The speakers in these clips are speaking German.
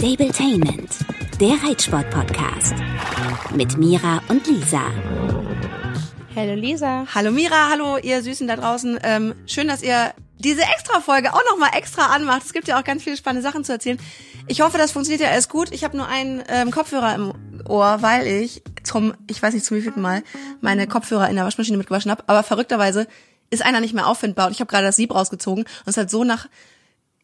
Stabletainment, der Reitsport-Podcast. Mit Mira und Lisa. Hallo Lisa. Hallo Mira, hallo ihr Süßen da draußen. Ähm, schön, dass ihr diese Extra-Folge auch nochmal extra anmacht. Es gibt ja auch ganz viele spannende Sachen zu erzählen. Ich hoffe, das funktioniert ja alles gut. Ich habe nur einen ähm, Kopfhörer im Ohr, weil ich zum, ich weiß nicht zum wievielten Mal, meine Kopfhörer in der Waschmaschine mitgewaschen habe. Aber verrückterweise ist einer nicht mehr auffindbar und ich habe gerade das Sieb rausgezogen und es hat so nach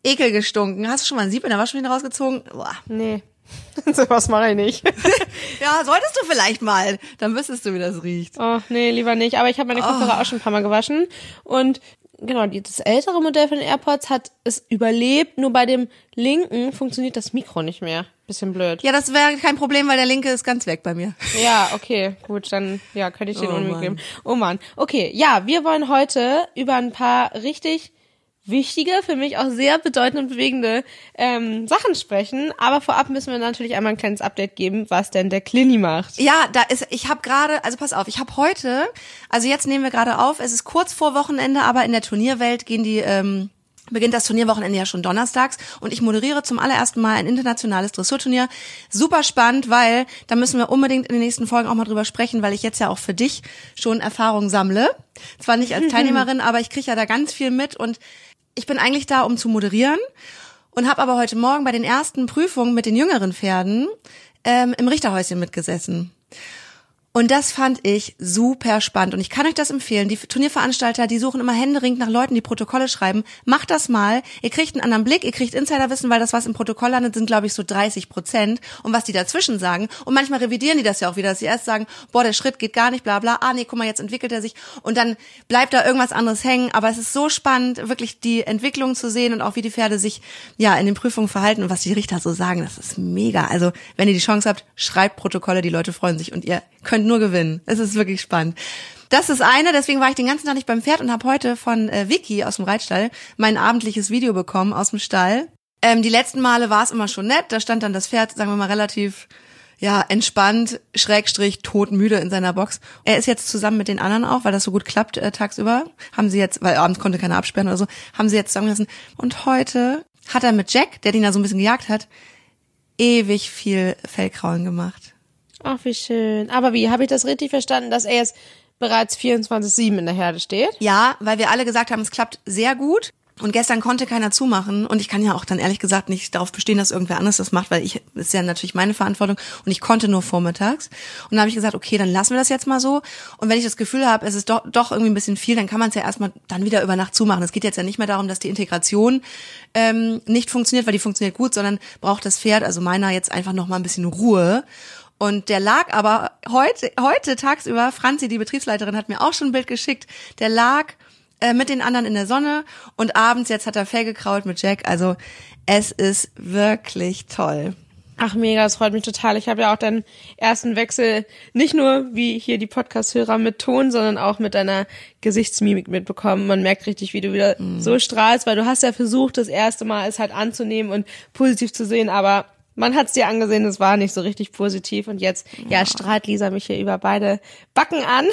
Ekel gestunken. Hast du schon mal ein Sieb in der Waschmaschine rausgezogen? Boah. Nee. so was mache ich nicht. ja, solltest du vielleicht mal. Dann wüsstest du, wie das riecht. Oh, nee, lieber nicht. Aber ich habe meine Kopfhörer Oh. auch schon ein paar Mal gewaschen. Und genau, das ältere Modell von den AirPods hat es überlebt. Nur bei dem linken funktioniert das Mikro nicht mehr. Bisschen blöd. Ja, das wäre kein Problem, weil der linke ist ganz weg bei mir. Ja, okay, gut, dann ja, könnte ich den Oh, oh, Mann. geben. Oh Mann. Okay, ja, wir wollen heute über ein paar richtig wichtige, für mich auch sehr bedeutende und bewegende ähm, Sachen sprechen. Aber vorab müssen wir natürlich einmal ein kleines Update geben, was denn der Clini macht. Ja, da ist, ich habe gerade, also pass auf, ich habe heute, also jetzt nehmen wir gerade auf, es ist kurz vor Wochenende, aber in der Turnierwelt gehen die, ähm, beginnt das Turnierwochenende ja schon donnerstags und ich moderiere zum allerersten Mal ein internationales Dressurturnier. Super spannend, weil da müssen wir unbedingt in den nächsten Folgen auch mal drüber sprechen, weil ich jetzt ja auch für dich schon Erfahrung sammle. Zwar nicht als Teilnehmerin, aber ich kriege ja da ganz viel mit und ich bin eigentlich da, um zu moderieren und habe aber heute Morgen bei den ersten Prüfungen mit den jüngeren Pferden ähm, im Richterhäuschen mitgesessen. Und das fand ich super spannend. Und ich kann euch das empfehlen. Die Turnierveranstalter, die suchen immer händeringend nach Leuten, die Protokolle schreiben. Macht das mal. Ihr kriegt einen anderen Blick, ihr kriegt Insiderwissen, weil das, was im Protokoll landet, sind, glaube ich, so 30 Prozent. Und was die dazwischen sagen. Und manchmal revidieren die das ja auch wieder, dass sie erst sagen, boah, der Schritt geht gar nicht, bla bla. Ah, nee, guck mal, jetzt entwickelt er sich. Und dann bleibt da irgendwas anderes hängen. Aber es ist so spannend, wirklich die Entwicklung zu sehen und auch wie die Pferde sich ja in den Prüfungen verhalten und was die Richter so sagen. Das ist mega. Also, wenn ihr die Chance habt, schreibt Protokolle, die Leute freuen sich und ihr könnt nur gewinnen. Es ist wirklich spannend. Das ist eine, deswegen war ich den ganzen Tag nicht beim Pferd und habe heute von äh, Vicky aus dem Reitstall mein abendliches Video bekommen aus dem Stall. Ähm, die letzten Male war es immer schon nett, da stand dann das Pferd, sagen wir mal, relativ ja, entspannt, schrägstrich, todmüde in seiner Box. Er ist jetzt zusammen mit den anderen auch, weil das so gut klappt äh, tagsüber. Haben sie jetzt, weil abends konnte keiner absperren oder so, haben sie jetzt zusammengelassen. Und heute hat er mit Jack, der den da so ein bisschen gejagt hat, ewig viel Fellkraulen gemacht. Ach, wie schön. Aber wie, habe ich das richtig verstanden, dass er jetzt bereits 24-7 in der Herde steht? Ja, weil wir alle gesagt haben, es klappt sehr gut. Und gestern konnte keiner zumachen. Und ich kann ja auch dann ehrlich gesagt nicht darauf bestehen, dass irgendwer anderes das macht, weil ich, ist ja natürlich meine Verantwortung. Und ich konnte nur vormittags. Und dann habe ich gesagt, okay, dann lassen wir das jetzt mal so. Und wenn ich das Gefühl habe, es ist doch, doch irgendwie ein bisschen viel, dann kann man es ja erstmal dann wieder über Nacht zumachen. Es geht jetzt ja nicht mehr darum, dass die Integration ähm, nicht funktioniert, weil die funktioniert gut, sondern braucht das Pferd, also meiner, jetzt einfach noch mal ein bisschen Ruhe. Und der lag aber heute, heute tagsüber, Franzi, die Betriebsleiterin, hat mir auch schon ein Bild geschickt, der lag äh, mit den anderen in der Sonne und abends jetzt hat er Fell gekraut mit Jack. Also es ist wirklich toll. Ach mega, das freut mich total. Ich habe ja auch deinen ersten Wechsel nicht nur wie hier die Podcast-Hörer mit Ton, sondern auch mit deiner Gesichtsmimik mitbekommen. Man merkt richtig, wie du wieder so strahlst, weil du hast ja versucht, das erste Mal es halt anzunehmen und positiv zu sehen, aber man hat es dir angesehen, es war nicht so richtig positiv und jetzt ja. strahlt Lisa mich hier über beide Backen an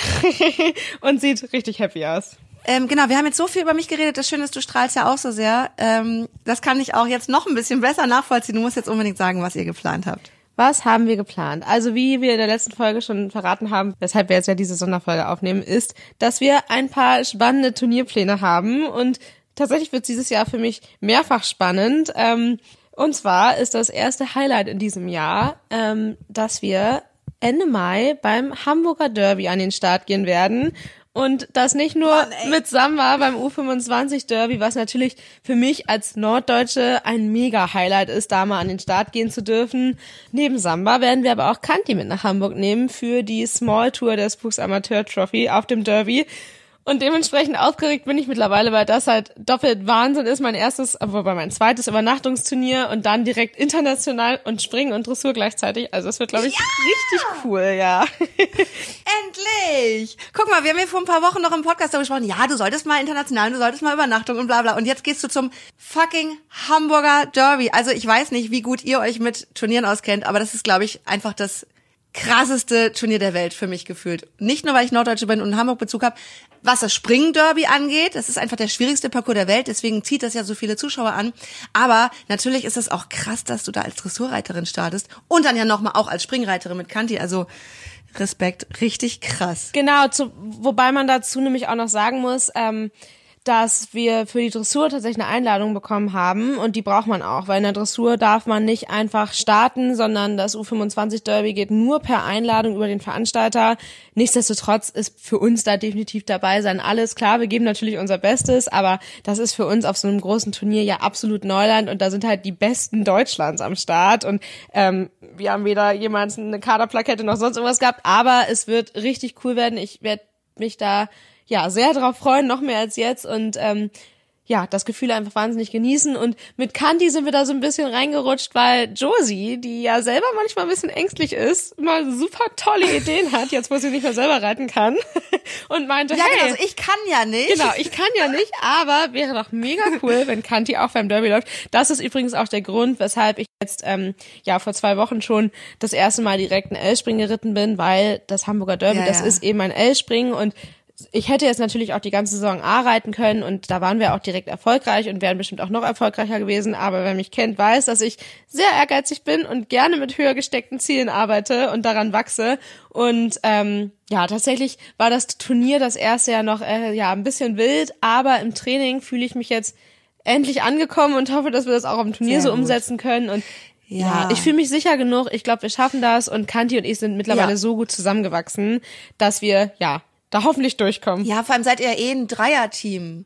und sieht richtig happy aus. Ähm, genau, wir haben jetzt so viel über mich geredet. Das Schöne ist, du strahlst ja auch so sehr. Ähm, das kann ich auch jetzt noch ein bisschen besser nachvollziehen. Du musst jetzt unbedingt sagen, was ihr geplant habt. Was haben wir geplant? Also wie wir in der letzten Folge schon verraten haben, weshalb wir jetzt ja diese Sonderfolge aufnehmen, ist, dass wir ein paar spannende Turnierpläne haben und tatsächlich wird dieses Jahr für mich mehrfach spannend. Ähm, und zwar ist das erste Highlight in diesem Jahr, ähm, dass wir Ende Mai beim Hamburger Derby an den Start gehen werden. Und das nicht nur Mann, mit Samba beim U25 Derby, was natürlich für mich als Norddeutsche ein mega Highlight ist, da mal an den Start gehen zu dürfen. Neben Samba werden wir aber auch Kanti mit nach Hamburg nehmen für die Small Tour der Spooks Amateur Trophy auf dem Derby. Und dementsprechend aufgeregt bin ich mittlerweile, weil das halt doppelt Wahnsinn ist. Mein erstes, wobei mein zweites Übernachtungsturnier und dann direkt international und Springen und Dressur gleichzeitig. Also es wird, glaube ich, richtig cool, ja. Endlich! Guck mal, wir haben hier vor ein paar Wochen noch im Podcast darüber gesprochen, ja, du solltest mal international, du solltest mal Übernachtung und bla bla. Und jetzt gehst du zum fucking Hamburger Derby. Also ich weiß nicht, wie gut ihr euch mit Turnieren auskennt, aber das ist, glaube ich, einfach das krasseste Turnier der Welt für mich gefühlt. Nicht nur, weil ich Norddeutsche bin und Hamburg-Bezug habe, was das Springen-Derby angeht. Das ist einfach der schwierigste Parcours der Welt, deswegen zieht das ja so viele Zuschauer an. Aber natürlich ist es auch krass, dass du da als Dressurreiterin startest und dann ja nochmal auch als Springreiterin mit Kanti. Also Respekt, richtig krass. Genau, zu, wobei man dazu nämlich auch noch sagen muss, ähm, dass wir für die Dressur tatsächlich eine Einladung bekommen haben und die braucht man auch, weil in der Dressur darf man nicht einfach starten, sondern das U25 Derby geht nur per Einladung über den Veranstalter. Nichtsdestotrotz ist für uns da definitiv dabei sein alles klar. Wir geben natürlich unser Bestes, aber das ist für uns auf so einem großen Turnier ja absolut Neuland und da sind halt die Besten Deutschlands am Start und ähm, wir haben weder jemals eine Kaderplakette noch sonst irgendwas gehabt, aber es wird richtig cool werden. Ich werde mich da ja sehr darauf freuen, noch mehr als jetzt und ähm, ja, das Gefühl einfach wahnsinnig genießen. Und mit Candy sind wir da so ein bisschen reingerutscht, weil Josie, die ja selber manchmal ein bisschen ängstlich ist, mal super tolle Ideen hat, jetzt wo sie nicht mehr selber reiten kann. Und meinte, Ja, hey, genau, also ich kann ja nicht. Genau, ich kann ja nicht, aber wäre doch mega cool, wenn Kanti auch beim Derby läuft. Das ist übrigens auch der Grund, weshalb ich jetzt ähm, ja vor zwei Wochen schon das erste Mal direkt ein L-Spring geritten bin, weil das Hamburger Derby, Ja, das ja. ist eben ein L-Springen und ich hätte jetzt natürlich auch die ganze Saison A reiten können und da waren wir auch direkt erfolgreich und wären bestimmt auch noch erfolgreicher gewesen. Aber wer mich kennt, weiß, dass ich sehr ehrgeizig bin und gerne mit höher gesteckten Zielen arbeite und daran wachse. Und ähm, ja, tatsächlich war das Turnier das erste ja noch äh, ja ein bisschen wild, aber im Training fühle ich mich jetzt endlich angekommen und hoffe, dass wir das auch am Turnier Sehr so gut. umsetzen können. Und ja, Ja. ich fühle mich sicher genug. Ich glaube, wir schaffen das und Kanti und ich sind mittlerweile Ja. so gut zusammengewachsen, dass wir ja da hoffentlich durchkommen. Ja, vor allem seid ihr ja eh ein Dreierteam.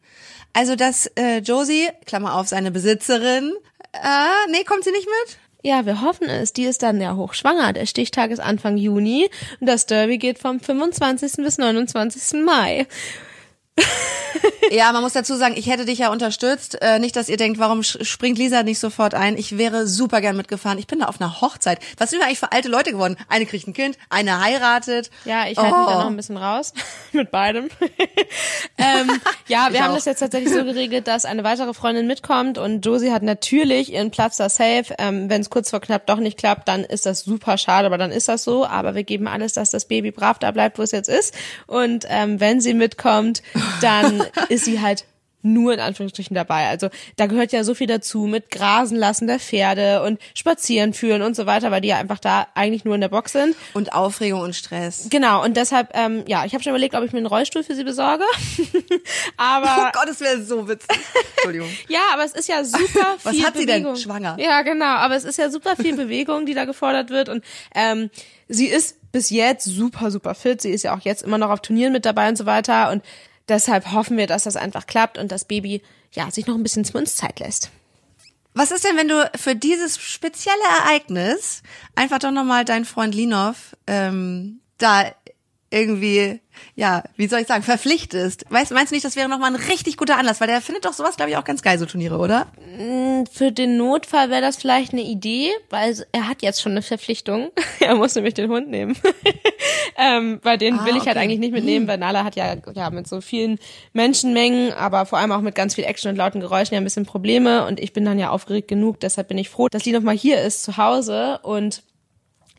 Also dass äh, Josie, Klammer auf, seine Besitzerin, äh, nee, kommt sie nicht mit? Ja, wir hoffen es. Die ist dann ja hochschwanger. Der Stichtag ist Anfang Juni und das Derby geht vom 25. bis 29. Mai. Ja, man muss dazu sagen, ich hätte dich ja unterstützt. Äh, nicht, dass ihr denkt, warum springt Lisa nicht sofort ein? Ich wäre super gern mitgefahren. Ich bin da auf einer Hochzeit. Was sind wir eigentlich für alte Leute geworden? Eine kriegt ein Kind, eine heiratet. Ja, ich halte mich da Oh. noch ein bisschen raus mit beidem. ähm, ja, wir Ich haben auch. das jetzt tatsächlich so geregelt, dass eine weitere Freundin mitkommt und Josie hat natürlich ihren Platz da safe. Ähm, Wenn es kurz vor knapp doch nicht klappt, dann ist das super schade, aber dann ist das so. Aber wir geben alles, dass das Baby brav da bleibt, wo es jetzt ist. Und ähm, wenn sie mitkommt, dann ist sie halt nur in Anführungsstrichen dabei. Also da gehört ja so viel dazu mit Grasen lassen der Pferde und Spazieren führen und so weiter, weil die ja einfach da eigentlich nur in der Box sind. Und Aufregung und Stress. Genau, und deshalb, ähm, ja, ich habe schon überlegt, ob ich mir einen Rollstuhl für sie besorge. aber Oh Gott, das wäre so witzig. Entschuldigung. ja, aber es ist ja super Was viel hat sie denn? Bewegung. Schwanger? Ja, genau, aber es ist ja super viel Bewegung, die da gefordert wird und ähm, sie ist bis jetzt super, super fit. Sie ist ja auch jetzt immer noch auf Turnieren mit dabei und so weiter und deshalb hoffen wir, dass das einfach klappt und das Baby ja sich noch ein bisschen zu uns Zeit lässt. Was ist denn, wenn du für dieses spezielle Ereignis einfach doch nochmal deinen Freund Linov ähm, da irgendwie, ja, wie soll ich sagen, verpflichtest? Weißt, meinst du nicht, das wäre nochmal ein richtig guter Anlass? Weil der findet doch sowas, glaube ich, auch ganz geil, so Turniere, oder? Für den Notfall wäre das vielleicht eine Idee, weil er hat jetzt schon eine Verpflichtung. er muss nämlich den Hund nehmen. ähm, bei den Ah, will ich halt okay. eigentlich nicht mitnehmen, weil Nala hat ja, ja mit so vielen Menschenmengen, aber vor allem auch mit ganz viel Action und lauten Geräuschen ja ein bisschen Probleme und ich bin dann ja aufgeregt genug, deshalb bin ich froh, dass Lee noch mal hier ist zu Hause und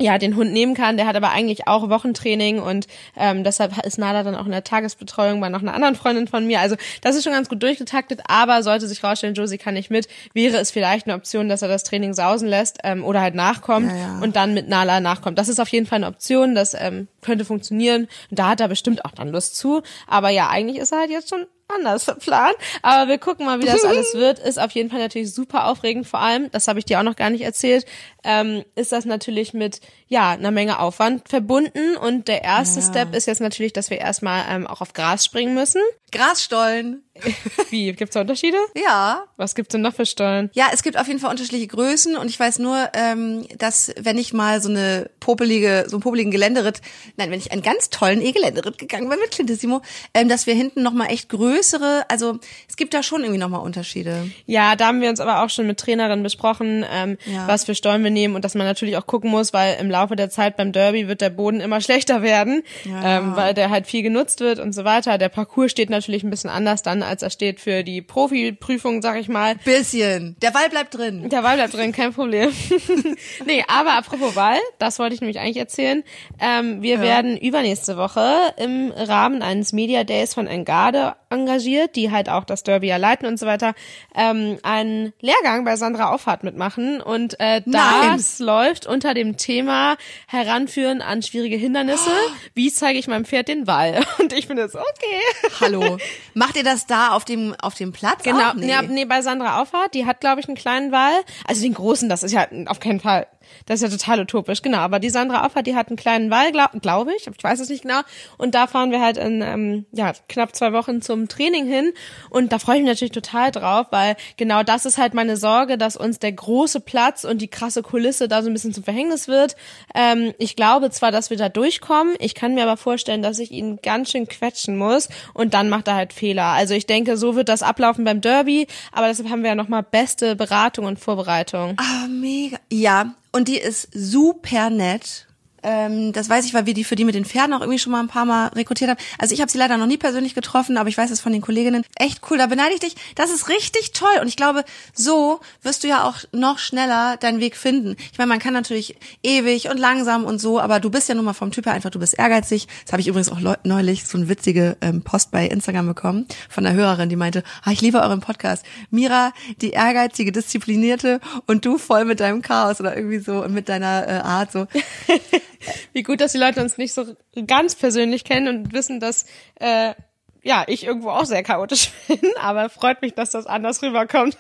ja, den Hund nehmen kann. Der hat aber eigentlich auch Wochentraining und ähm, deshalb ist Nala dann auch in der Tagesbetreuung bei noch einer anderen Freundin von mir. Also das ist schon ganz gut durchgetaktet, aber sollte sich rausstellen, Josie kann nicht mit, wäre es vielleicht eine Option, dass er das Training sausen lässt ähm, oder halt nachkommt Ja, ja. und dann mit Nala nachkommt. Das ist auf jeden Fall eine Option, das ähm, könnte funktionieren. Und da hat er bestimmt auch dann Lust zu. Aber ja, eigentlich ist er halt jetzt schon anders verplant. Aber wir gucken mal, wie das alles wird. Ist auf jeden Fall natürlich super aufregend. Vor allem, das habe ich dir auch noch gar nicht erzählt, ähm, ist das natürlich mit ja einer Menge Aufwand verbunden. Und der erste Ja. Step ist jetzt natürlich, dass wir erstmal ähm, auch auf Gras springen müssen. Grasstollen. Wie? Gibt's da Unterschiede? Ja. Was gibt's denn noch für Stollen? Ja, es gibt auf jeden Fall unterschiedliche Größen und ich weiß nur, ähm, dass wenn ich mal so eine popelige, so einen popeligen Geländeritt, nein, wenn ich einen ganz tollen E-Geländeritt gegangen bin mit Clintissimo, ähm, dass wir hinten nochmal echt größere, also es gibt da schon irgendwie nochmal Unterschiede. Ja, da haben wir uns aber auch schon mit Trainerinnen besprochen, ähm, Ja. was für Stollen wir nehmen und dass man natürlich auch gucken muss, weil im Laufe der Zeit beim Derby wird der Boden immer schlechter werden, Ja. ähm, weil der halt viel genutzt wird und so weiter. Der Parcours steht natürlich ein bisschen anders dann als er steht für die Profi-Prüfung, sag ich mal. Bisschen. Der Wall bleibt drin. Der Wall bleibt drin, kein Problem. nee, aber apropos Wall, das wollte ich nämlich eigentlich erzählen. Ähm, wir ja. werden übernächste Woche im Rahmen eines Media Days von Engarde engagiert, die halt auch das Derby ja leiten und so weiter, ähm, einen Lehrgang bei Sandra Auffahrt mitmachen. Und äh, das Nein. läuft unter dem Thema Heranführen an schwierige Hindernisse. Oh. Wie zeige ich meinem Pferd den Wall? Und ich finde es okay. Hallo. Macht ihr das da auf dem auf dem Platz? Genau? Nee. nee, bei Sandra Auffahrt, die hat, glaube ich, einen kleinen Wall. Also den großen, das ist ja auf keinen Fall das ist ja total utopisch, genau. Aber die Sandra Auffahrt, die hat einen kleinen Wall, glaube glaub ich, ich weiß es nicht genau. Und da fahren wir halt in ähm, ja, knapp zwei Wochen zum Training hin. Und da freue ich mich natürlich total drauf, weil genau das ist halt meine Sorge, dass uns der große Platz und die krasse Kulisse da so ein bisschen zum Verhängnis wird. Ähm, ich glaube zwar, dass wir da durchkommen, ich kann mir aber vorstellen, dass ich ihn ganz schön quetschen muss und dann macht er halt Fehler. Also ich denke, so wird das ablaufen beim Derby, aber deshalb haben wir ja nochmal beste Beratung und Vorbereitung. Ah, mega. Ja, und die ist super nett ähm, das weiß ich, weil wir die für die mit den Pferden auch irgendwie schon mal ein paar Mal rekrutiert haben. Also ich habe sie leider noch nie persönlich getroffen, aber ich weiß es von den Kolleginnen. Echt cool, da beneide ich dich. Das ist richtig toll. Und ich glaube, so wirst du ja auch noch schneller deinen Weg finden. Ich meine, man kann natürlich ewig und langsam und so, aber du bist ja nun mal vom Typ her einfach, du bist ehrgeizig. Das habe ich übrigens auch neulich so eine witzige ähm, Post bei Instagram bekommen von einer Hörerin, die meinte, ah, ich liebe euren Podcast. Mira, die ehrgeizige, disziplinierte und du voll mit deinem Chaos oder irgendwie so mit deiner äh, Art so. Wie gut, dass die Leute uns nicht so ganz persönlich kennen und wissen, dass äh, ja ich irgendwo auch sehr chaotisch bin, aber freut mich, dass das anders rüberkommt.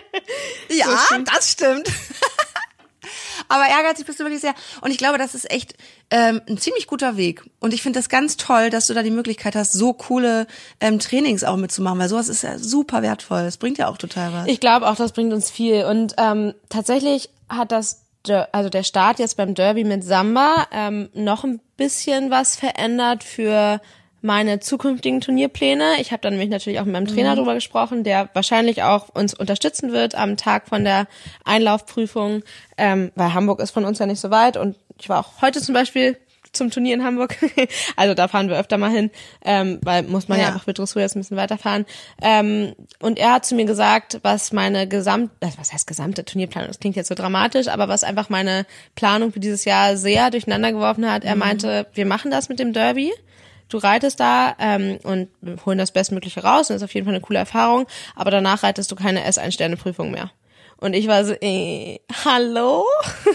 ja, so stimmt. das stimmt. Aber ehrgeizig bist du wirklich sehr. Und ich glaube, das ist echt ähm, ein ziemlich guter Weg. Und ich finde das ganz toll, dass du da die Möglichkeit hast, so coole ähm, Trainings auch mitzumachen, weil sowas ist ja super wertvoll. Das bringt ja auch total was. Ich glaube auch, das bringt uns viel. Und ähm, tatsächlich hat das also der Start jetzt beim Derby mit Samba ähm, noch ein bisschen was verändert für meine zukünftigen Turnierpläne. Ich habe dann nämlich natürlich auch mit meinem Trainer mhm. drüber gesprochen, der wahrscheinlich auch uns unterstützen wird am Tag von der Einlaufprüfung, ähm, weil Hamburg ist von uns ja nicht so weit und ich war auch heute zum Beispiel zum Turnier in Hamburg. also da fahren wir öfter mal hin, ähm, weil muss man ja, ja einfach mit Dressur jetzt ein bisschen weiterfahren. Ähm, und er hat zu mir gesagt, was meine gesamt, äh, was heißt gesamte Turnierplanung, das klingt jetzt so dramatisch, aber was einfach meine Planung für dieses Jahr sehr durcheinander geworfen hat. Er mhm. meinte, wir machen das mit dem Derby du reitest da ähm, und holen das Bestmögliche raus und das ist auf jeden Fall eine coole Erfahrung, aber danach reitest du keine S1-Sterne-Prüfung mehr. Und ich war so, äh, hallo?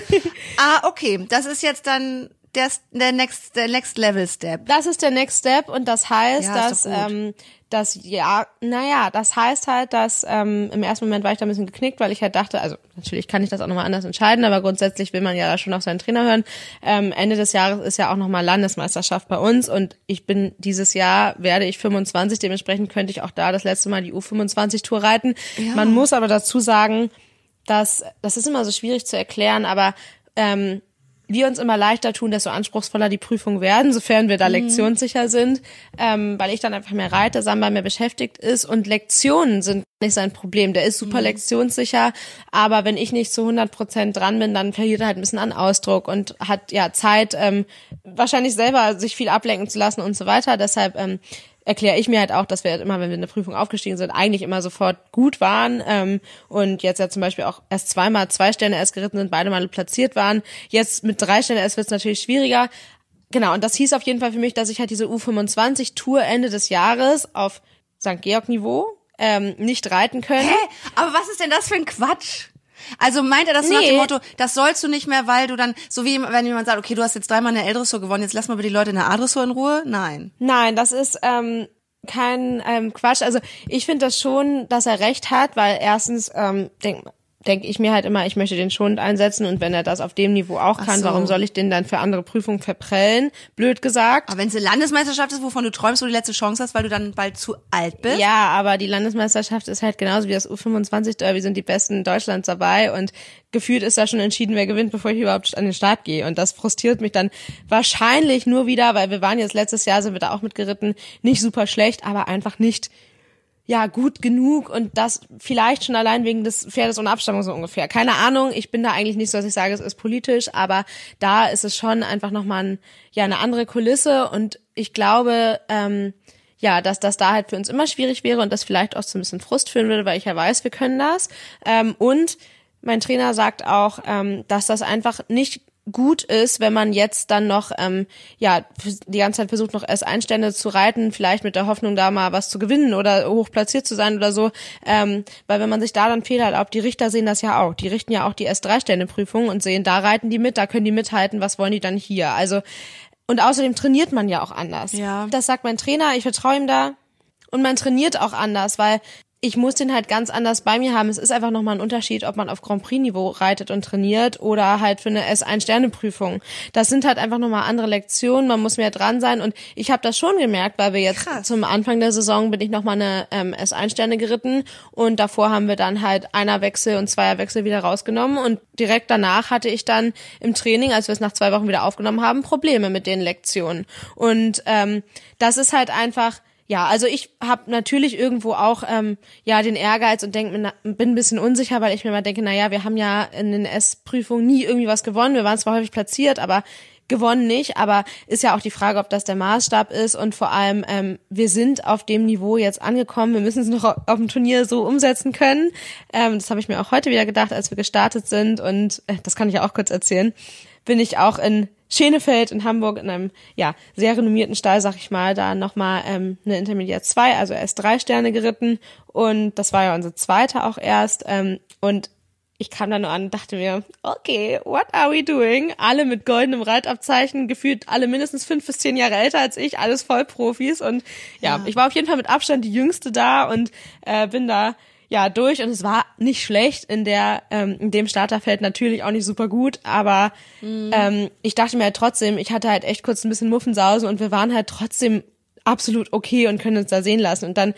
ah, okay. Das ist jetzt dann der, der next, der next Level Step. Das ist der Next Step und das heißt, ja, dass ähm, das ja, naja, das heißt halt, dass ähm, im ersten Moment war ich da ein bisschen geknickt, weil ich halt dachte, also natürlich kann ich das auch nochmal anders entscheiden, aber grundsätzlich will man ja schon auf seinen Trainer hören. Ähm, Ende des Jahres ist ja auch nochmal Landesmeisterschaft bei uns und ich bin dieses Jahr werde ich 25, dementsprechend könnte ich auch da das letzte Mal die U25 Tour reiten. Ja. Man muss aber dazu sagen, dass das ist immer so schwierig zu erklären, aber ähm, wir uns immer leichter tun, desto anspruchsvoller die Prüfungen werden, sofern wir da mhm. lektionssicher sind, ähm, weil ich dann einfach mehr reite, Samba mehr beschäftigt ist und Lektionen sind nicht sein Problem. Der ist super mhm. lektionssicher, aber wenn ich nicht zu 100 Prozent dran bin, dann verliert er halt ein bisschen an Ausdruck und hat ja Zeit, ähm, wahrscheinlich selber sich viel ablenken zu lassen und so weiter. Deshalb ähm, erkläre ich mir halt auch, dass wir halt immer, wenn wir in eine Prüfung aufgestiegen sind, eigentlich immer sofort gut waren ähm, und jetzt ja zum Beispiel auch erst zweimal zwei Sterne erst geritten sind, beide Male platziert waren. Jetzt mit drei Sterne erst wird es natürlich schwieriger. Genau, und das hieß auf jeden Fall für mich, dass ich halt diese U25-Tour Ende des Jahres auf St. Georg-Niveau ähm, nicht reiten können. Hä? Aber was ist denn das für ein Quatsch? Also meint er das nee. nach dem Motto, das sollst du nicht mehr, weil du dann, so wie wenn jemand sagt, okay, du hast jetzt dreimal eine L-Dressur gewonnen, jetzt lass mal bitte die Leute in der A-Dressur in Ruhe? Nein. Nein, das ist ähm, kein ähm, Quatsch. Also ich finde das schon, dass er recht hat, weil erstens ähm, denk, denke ich mir halt immer, ich möchte den schonend einsetzen und wenn er das auf dem Niveau auch kann, so. warum soll ich den dann für andere Prüfungen verprellen? Blöd gesagt. Aber wenn es eine Landesmeisterschaft ist, wovon du träumst, wo du die letzte Chance hast, weil du dann bald zu alt bist? Ja, aber die Landesmeisterschaft ist halt genauso wie das U25 Derby sind die besten Deutschlands dabei und gefühlt ist da schon entschieden, wer gewinnt, bevor ich überhaupt an den Start gehe und das frustriert mich dann wahrscheinlich nur wieder, weil wir waren jetzt letztes Jahr sind wir da auch mitgeritten, nicht super schlecht, aber einfach nicht ja gut genug und das vielleicht schon allein wegen des Pferdes ohne Abstammung so ungefähr. Keine Ahnung, ich bin da eigentlich nicht so, dass ich sage, es ist politisch, aber da ist es schon einfach nochmal ein, ja eine andere Kulisse und ich glaube, ähm, ja, dass das da halt für uns immer schwierig wäre und das vielleicht auch so ein bisschen Frust führen würde, weil ich ja weiß, wir können das. Ähm, und mein Trainer sagt auch, ähm, dass das einfach nicht gut ist, wenn man jetzt dann noch ähm, ja die ganze Zeit versucht noch S1-Stände zu reiten, vielleicht mit der Hoffnung da mal was zu gewinnen oder hoch platziert zu sein oder so, ähm, weil wenn man sich da dann Fehler erlaubt, die Richter sehen das ja auch, die richten ja auch die S3-Stände-Prüfung und sehen, da reiten die mit, da können die mithalten, was wollen die dann hier? Also und außerdem trainiert man ja auch anders. Ja. Das sagt mein Trainer, ich vertraue ihm da. Und man trainiert auch anders, weil ich muss den halt ganz anders bei mir haben. Es ist einfach nochmal ein Unterschied, ob man auf Grand Prix-Niveau reitet und trainiert oder halt für eine S1-Sterne-Prüfung. Das sind halt einfach nochmal andere Lektionen, man muss mehr dran sein und ich habe das schon gemerkt, weil wir jetzt Krass. zum Anfang der Saison bin ich nochmal eine ähm, S1-Sterne geritten und davor haben wir dann halt Einerwechsel und Zweierwechsel wieder rausgenommen und direkt danach hatte ich dann im Training, als wir es nach zwei Wochen wieder aufgenommen haben, Probleme mit den Lektionen. Und ähm, das ist halt einfach ja, also ich habe natürlich irgendwo auch ähm, ja den Ehrgeiz und denk, mir, bin ein bisschen unsicher, weil ich mir mal denke, na ja, wir haben ja in den S-Prüfungen nie irgendwie was gewonnen. Wir waren zwar häufig platziert, aber gewonnen nicht. Aber ist ja auch die Frage, ob das der Maßstab ist und vor allem ähm, wir sind auf dem Niveau jetzt angekommen. Wir müssen es noch au- auf dem Turnier so umsetzen können. Ähm, das habe ich mir auch heute wieder gedacht, als wir gestartet sind und äh, das kann ich ja auch kurz erzählen. Bin ich auch in Schenefeld in Hamburg in einem ja sehr renommierten Stall, sag ich mal, da nochmal ähm, eine Intermediate 2, also erst drei Sterne geritten und das war ja unsere zweite auch erst ähm, und ich kam da nur an und dachte mir, okay, what are we doing? Alle mit goldenem Reitabzeichen, gefühlt alle mindestens fünf bis zehn Jahre älter als ich, alles Vollprofis und ja, ich war auf jeden Fall mit Abstand die Jüngste da und äh, bin da ja durch und es war nicht schlecht. In der ähm, in dem Starterfeld natürlich auch nicht super gut, aber ähm, ich dachte mir halt trotzdem, ich hatte halt echt kurz ein bisschen Muffensausen und wir waren halt trotzdem absolut okay und können uns da sehen lassen. Und dann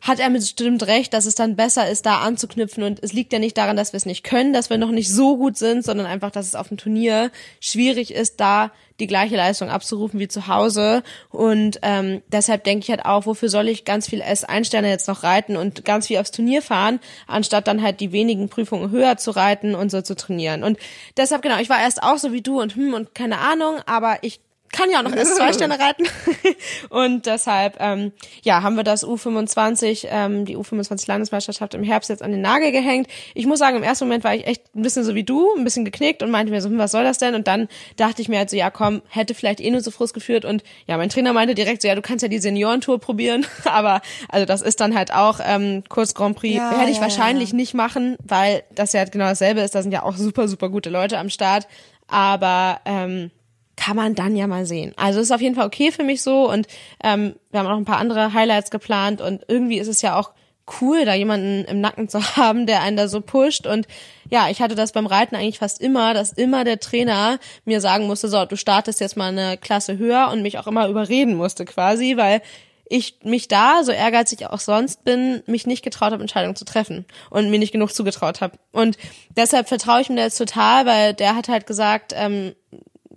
hat er bestimmt recht, dass es dann besser ist, da anzuknüpfen. Und es liegt ja nicht daran, dass wir es nicht können, dass wir noch nicht so gut sind, sondern einfach, dass es auf dem Turnier schwierig ist, da die gleiche Leistung abzurufen wie zu Hause. Und ähm, deshalb denke ich halt auch, wofür soll ich ganz viel S1-Sterne jetzt noch reiten und ganz viel aufs Turnier fahren, anstatt dann halt die wenigen Prüfungen höher zu reiten und so zu trainieren. Und deshalb, genau, ich war erst auch so wie du und hm und keine Ahnung, aber ich kann ja auch noch S2 Sterne reiten. und deshalb, ähm, ja, haben wir das U25, ähm, die U25 Landesmeisterschaft im Herbst jetzt an den Nagel gehängt. Ich muss sagen, im ersten Moment war ich echt ein bisschen so wie du, ein bisschen geknickt und meinte mir so, hm, was soll das denn? Und dann dachte ich mir halt so, ja komm, hätte vielleicht eh nur so Frust geführt. Und ja, mein Trainer meinte direkt so, ja, du kannst ja die Seniorentour probieren. Aber also das ist dann halt auch ähm, Kurs Grand Prix. Ja, Werde ich ja, wahrscheinlich ja. nicht machen, weil das ja genau dasselbe ist. Da sind ja auch super, super gute Leute am Start. Aber ähm, kann man dann ja mal sehen. Also ist auf jeden Fall okay für mich so und ähm, wir haben auch noch ein paar andere Highlights geplant und irgendwie ist es ja auch cool, da jemanden im Nacken zu haben, der einen da so pusht und ja, ich hatte das beim Reiten eigentlich fast immer, dass immer der Trainer mir sagen musste, so, du startest jetzt mal eine Klasse höher und mich auch immer überreden musste quasi, weil ich mich da, so ehrgeizig auch sonst bin, mich nicht getraut habe, Entscheidungen zu treffen und mir nicht genug zugetraut habe. Und deshalb vertraue ich da jetzt total, weil der hat halt gesagt, ähm,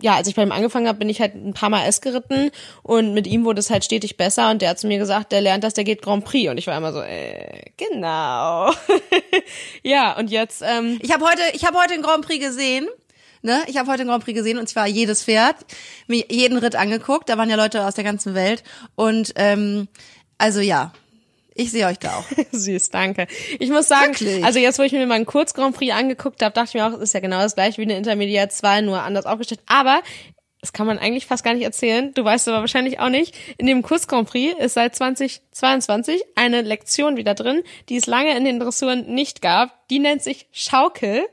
ja, als ich bei ihm angefangen habe, bin ich halt ein paar Mal S geritten und mit ihm wurde es halt stetig besser und der hat zu mir gesagt, der lernt das, der geht Grand Prix und ich war immer so, äh, genau. ja, und jetzt, ähm, Ich habe heute, ich habe heute einen Grand Prix gesehen. Ne? Ich habe heute einen Grand Prix gesehen und zwar jedes Pferd, mir jeden Ritt angeguckt. Da waren ja Leute aus der ganzen Welt und ähm, also ja, ich sehe euch da auch. Süß, danke. Ich muss sagen, Wirklich? also jetzt, wo ich mir mal einen Kurz Grand Prix angeguckt habe, dachte ich mir auch, es ist ja genau das gleiche wie eine Intermediate 2, nur anders aufgestellt. Aber das kann man eigentlich fast gar nicht erzählen. Du weißt aber wahrscheinlich auch nicht. In dem Kurs Grand Prix ist seit 2022 eine Lektion wieder drin, die es lange in den Dressuren nicht gab. Die nennt sich Schaukel.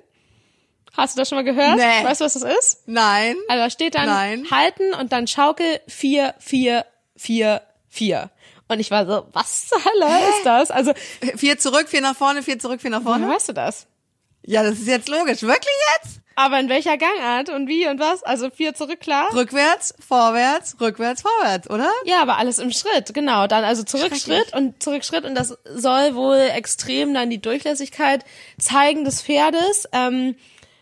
Hast du das schon mal gehört? Nee. Weißt du, was das ist? Nein. Also da steht dann Nein. halten und dann Schaukel 4, 4, 4, 4. Und ich war so, was zur Hölle ist das? Also, Vier zurück, vier nach vorne, vier zurück, vier nach woher vorne. weißt du das? Ja, das ist jetzt logisch. Wirklich jetzt? Aber in welcher Gangart und wie und was? Also vier zurück, klar? Rückwärts, vorwärts, rückwärts, vorwärts, oder? Ja, aber alles im Schritt, genau. Dann also zurück Schrecklich. Schritt und zurück Schritt und das soll wohl extrem dann die Durchlässigkeit zeigen des Pferdes, ähm,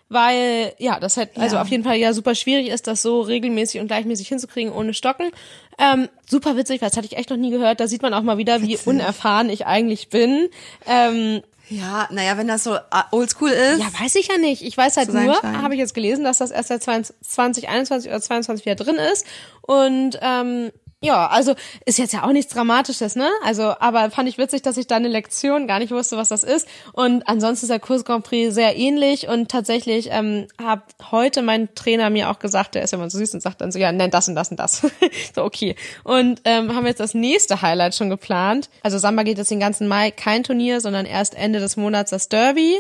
weil ja, das halt also Ja. auf jeden Fall ja super schwierig ist, das so regelmäßig und gleichmäßig hinzukriegen ohne Stocken. Ähm, super witzig, weil das hatte ich echt noch nie gehört. Da sieht man auch mal wieder, wie unerfahren ich eigentlich bin. Ähm, Ja, naja, wenn das so ah, oldschool ist. Ja, weiß ich ja nicht. Ich weiß halt nur, habe ich jetzt gelesen, dass das erst seit 2021 oder 22 wieder drin ist. Und ähm, Ja, also ist jetzt ja auch nichts Dramatisches, ne? Also, aber fand ich witzig, dass ich da eine Lektion gar nicht wusste, was das ist. Und ansonsten ist der Kurs Grand Prix sehr ähnlich und tatsächlich ähm, hat heute mein Trainer mir auch gesagt, der ist ja immer so süß und sagt dann so, ja, nenn das und das und das. so, okay. Und ähm, haben jetzt das nächste Highlight schon geplant. Also Samba geht jetzt den ganzen Mai kein Turnier, sondern erst Ende des Monats das Derby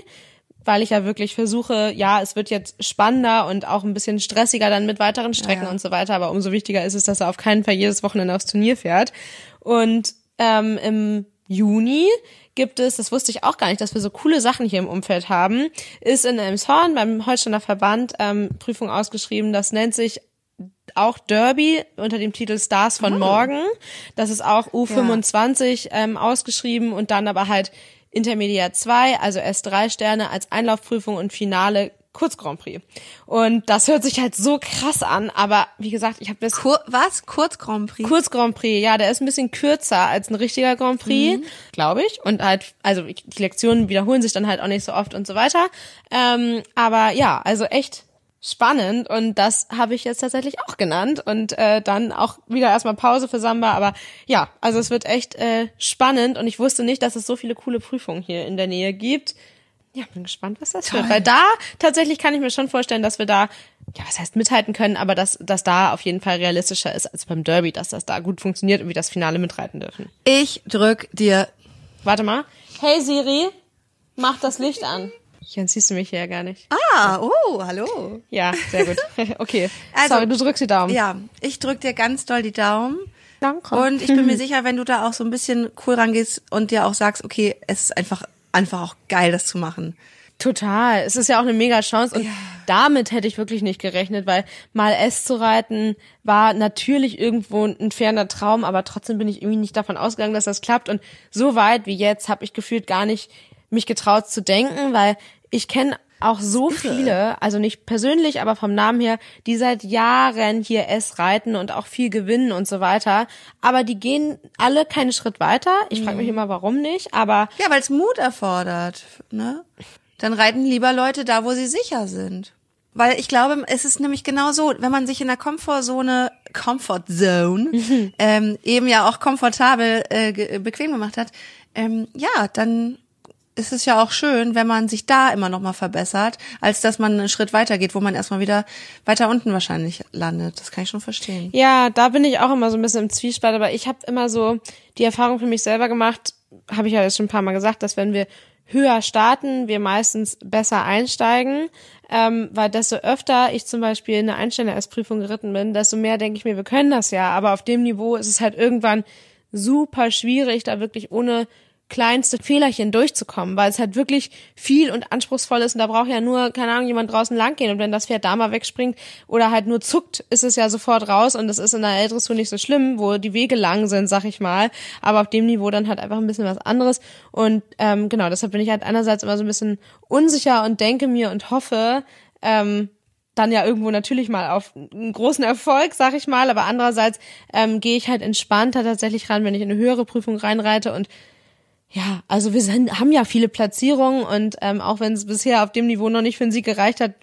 weil ich ja wirklich versuche, ja, es wird jetzt spannender und auch ein bisschen stressiger dann mit weiteren Strecken ja, und so weiter, aber umso wichtiger ist es, dass er auf keinen Fall jedes Wochenende aufs Turnier fährt. Und ähm, im Juni gibt es, das wusste ich auch gar nicht, dass wir so coole Sachen hier im Umfeld haben, ist in Elmshorn beim Holsteiner Verband ähm, Prüfung ausgeschrieben, das nennt sich auch Derby unter dem Titel Stars von oh. Morgen. Das ist auch U25 ja. ähm, ausgeschrieben und dann aber halt Intermediate 2, also erst drei Sterne als Einlaufprüfung und Finale Kurz Grand Prix. Und das hört sich halt so krass an, aber wie gesagt, ich habe das Kur was Kurz Grand Prix. Kurz Grand Prix, ja, der ist ein bisschen kürzer als ein richtiger Grand Prix, mhm. glaube ich. Und halt, also die Lektionen wiederholen sich dann halt auch nicht so oft und so weiter. Ähm, aber ja, also echt spannend und das habe ich jetzt tatsächlich auch genannt und äh, dann auch wieder erstmal Pause für Samba, aber ja, also es wird echt äh, spannend und ich wusste nicht, dass es so viele coole Prüfungen hier in der Nähe gibt. Ja, bin gespannt, was das Toll. wird, weil da tatsächlich kann ich mir schon vorstellen, dass wir da ja, was heißt mithalten können, aber dass dass da auf jeden Fall realistischer ist als beim Derby, dass das da gut funktioniert und wir das Finale mitreiten dürfen. Ich drück dir Warte mal. Hey Siri, mach das Licht an. Jetzt siehst du mich hier ja gar nicht. Ah, oh, hallo. Ja, sehr gut. Okay. Also, Sorry, du drückst die Daumen. Ja, ich drück dir ganz doll die Daumen. Danke. Und ich bin mir sicher, wenn du da auch so ein bisschen cool rangehst und dir auch sagst, okay, es ist einfach, einfach auch geil, das zu machen. Total. Es ist ja auch eine mega Chance und ja. damit hätte ich wirklich nicht gerechnet, weil mal S zu reiten war natürlich irgendwo ein ferner Traum, aber trotzdem bin ich irgendwie nicht davon ausgegangen, dass das klappt und so weit wie jetzt habe ich gefühlt gar nicht mich getraut zu denken, weil ich kenne auch so viele, also nicht persönlich, aber vom Namen her, die seit Jahren hier S reiten und auch viel gewinnen und so weiter. Aber die gehen alle keinen Schritt weiter. Ich frage mich mhm. immer, warum nicht, aber. Ja, weil es Mut erfordert, ne? Dann reiten lieber Leute da, wo sie sicher sind. Weil ich glaube, es ist nämlich genau so, wenn man sich in der Komfortzone, Comfort Zone, mhm. ähm, eben ja auch komfortabel, äh, bequem gemacht hat, ähm, ja, dann ist es ja auch schön, wenn man sich da immer noch mal verbessert, als dass man einen Schritt weiter geht, wo man erstmal wieder weiter unten wahrscheinlich landet. Das kann ich schon verstehen. Ja, da bin ich auch immer so ein bisschen im Zwiespalt, aber ich habe immer so die Erfahrung für mich selber gemacht, habe ich ja jetzt schon ein paar Mal gesagt, dass wenn wir höher starten, wir meistens besser einsteigen, ähm, weil desto öfter ich zum Beispiel eine Einsteiger-Prüfung geritten bin, desto mehr denke ich mir, wir können das ja, aber auf dem Niveau ist es halt irgendwann super schwierig, da wirklich ohne kleinste Fehlerchen durchzukommen, weil es halt wirklich viel und anspruchsvoll ist und da braucht ja nur, keine Ahnung, jemand draußen langgehen und wenn das Pferd da mal wegspringt oder halt nur zuckt, ist es ja sofort raus und das ist in der Älterestur nicht so schlimm, wo die Wege lang sind, sag ich mal, aber auf dem Niveau dann halt einfach ein bisschen was anderes. Und ähm, genau, deshalb bin ich halt einerseits immer so ein bisschen unsicher und denke mir und hoffe, ähm, dann ja irgendwo natürlich mal auf einen großen Erfolg, sag ich mal, aber andererseits ähm, gehe ich halt entspannter tatsächlich ran, wenn ich in eine höhere Prüfung reinreite und ja, also wir sind, haben ja viele Platzierungen und ähm, auch wenn es bisher auf dem Niveau noch nicht für einen Sieg gereicht hat,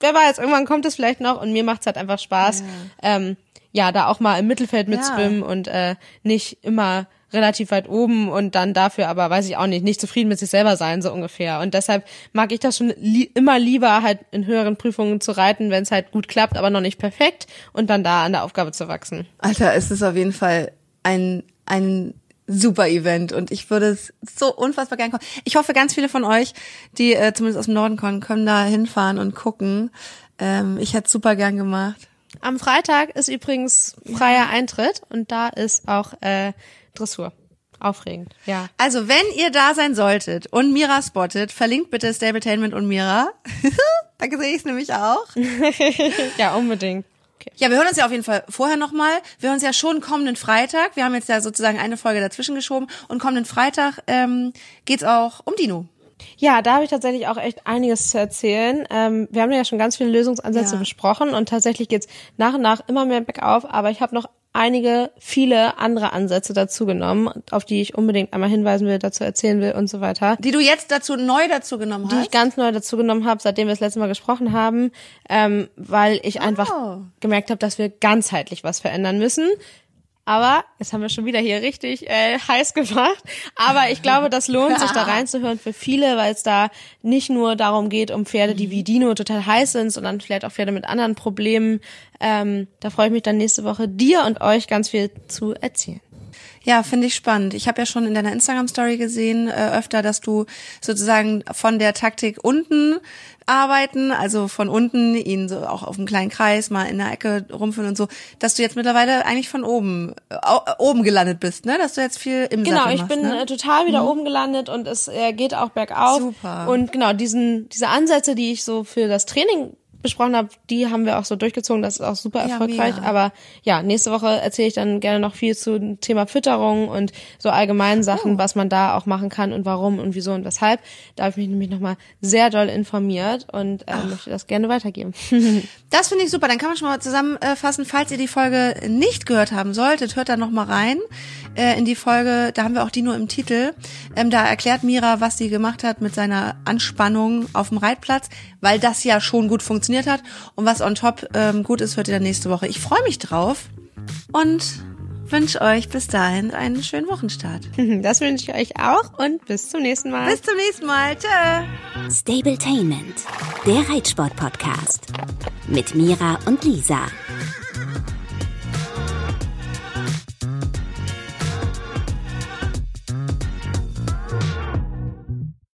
wer weiß, irgendwann kommt es vielleicht noch und mir macht's halt einfach Spaß, ja, ähm, ja da auch mal im Mittelfeld mitschwimmen ja. und äh, nicht immer relativ weit oben und dann dafür aber, weiß ich auch nicht, nicht zufrieden mit sich selber sein, so ungefähr. Und deshalb mag ich das schon li immer lieber, halt in höheren Prüfungen zu reiten, wenn es halt gut klappt, aber noch nicht perfekt und dann da an der Aufgabe zu wachsen. Alter, es ist auf jeden Fall ein, ein super Event und ich würde es so unfassbar gern kommen. Ich hoffe, ganz viele von euch, die äh, zumindest aus dem Norden kommen, können da hinfahren und gucken. Ähm, ich hätte super gern gemacht. Am Freitag ist übrigens freier Eintritt und da ist auch äh, Dressur. Aufregend, ja. Also, wenn ihr da sein solltet und Mira spottet, verlinkt bitte Stabletainment und Mira. da sehe ich es nämlich auch. ja, unbedingt. Okay. Ja, wir hören uns ja auf jeden Fall vorher nochmal. Wir hören uns ja schon kommenden Freitag. Wir haben jetzt ja sozusagen eine Folge dazwischen geschoben. Und kommenden Freitag ähm, geht's auch um Dino. Ja, da habe ich tatsächlich auch echt einiges zu erzählen. Ähm, wir haben ja schon ganz viele Lösungsansätze ja. besprochen und tatsächlich geht's nach und nach immer mehr bergauf, aber ich habe noch einige, viele andere Ansätze dazu genommen, auf die ich unbedingt einmal hinweisen will, dazu erzählen will und so weiter. Die du jetzt dazu neu dazu genommen hast? Die ich ganz neu dazu genommen habe, seitdem wir das letzte Mal gesprochen haben, ähm, weil ich oh. einfach gemerkt habe, dass wir ganzheitlich was verändern müssen. Aber jetzt haben wir schon wieder hier richtig äh, heiß gemacht. Aber ich glaube, das lohnt sich da reinzuhören für viele, weil es da nicht nur darum geht, um Pferde, die wie Dino total heiß sind, sondern vielleicht auch Pferde mit anderen Problemen. Ähm, da freue ich mich dann nächste Woche, dir und euch ganz viel zu erzählen. Ja, finde ich spannend. Ich habe ja schon in deiner Instagram-Story gesehen, äh, öfter, dass du sozusagen von der Taktik unten arbeiten, also von unten ihn so auch auf einem kleinen Kreis mal in der Ecke rumführen und so, dass du jetzt mittlerweile eigentlich von oben äh, oben gelandet bist, ne? Dass du jetzt viel im Genau, Sattel ich machst, bin ne? äh, total wieder Mhm. oben gelandet und es äh, geht auch bergauf. Super. Und genau, diesen, diese Ansätze, die ich so für das Training besprochen habe, die haben wir auch so durchgezogen, das ist auch super Ja, erfolgreich. mega. Aber ja, nächste Woche erzähle ich dann gerne noch viel zu dem Thema Fütterung und so allgemeinen Sachen, Oh. was man da auch machen kann und warum und wieso und weshalb. Da habe ich mich nämlich nochmal sehr doll informiert und äh, möchte das gerne weitergeben. Das finde ich super. Dann kann man schon mal zusammenfassen, falls ihr die Folge nicht gehört haben solltet, hört da noch mal rein äh, in die Folge. Da haben wir auch die nur im Titel. Ähm, da erklärt Mira, was sie gemacht hat mit seiner Anspannung auf dem Reitplatz, weil das ja schon gut funktioniert hat. Und was on top ähm, gut ist, hört ihr dann nächste Woche. Ich freue mich drauf und wünsche euch bis dahin einen schönen Wochenstart. Das wünsche ich euch auch und bis zum nächsten Mal. Bis zum nächsten Mal. Tschö. Stabletainment, der Reitsport-Podcast. Mit Mira und Lisa.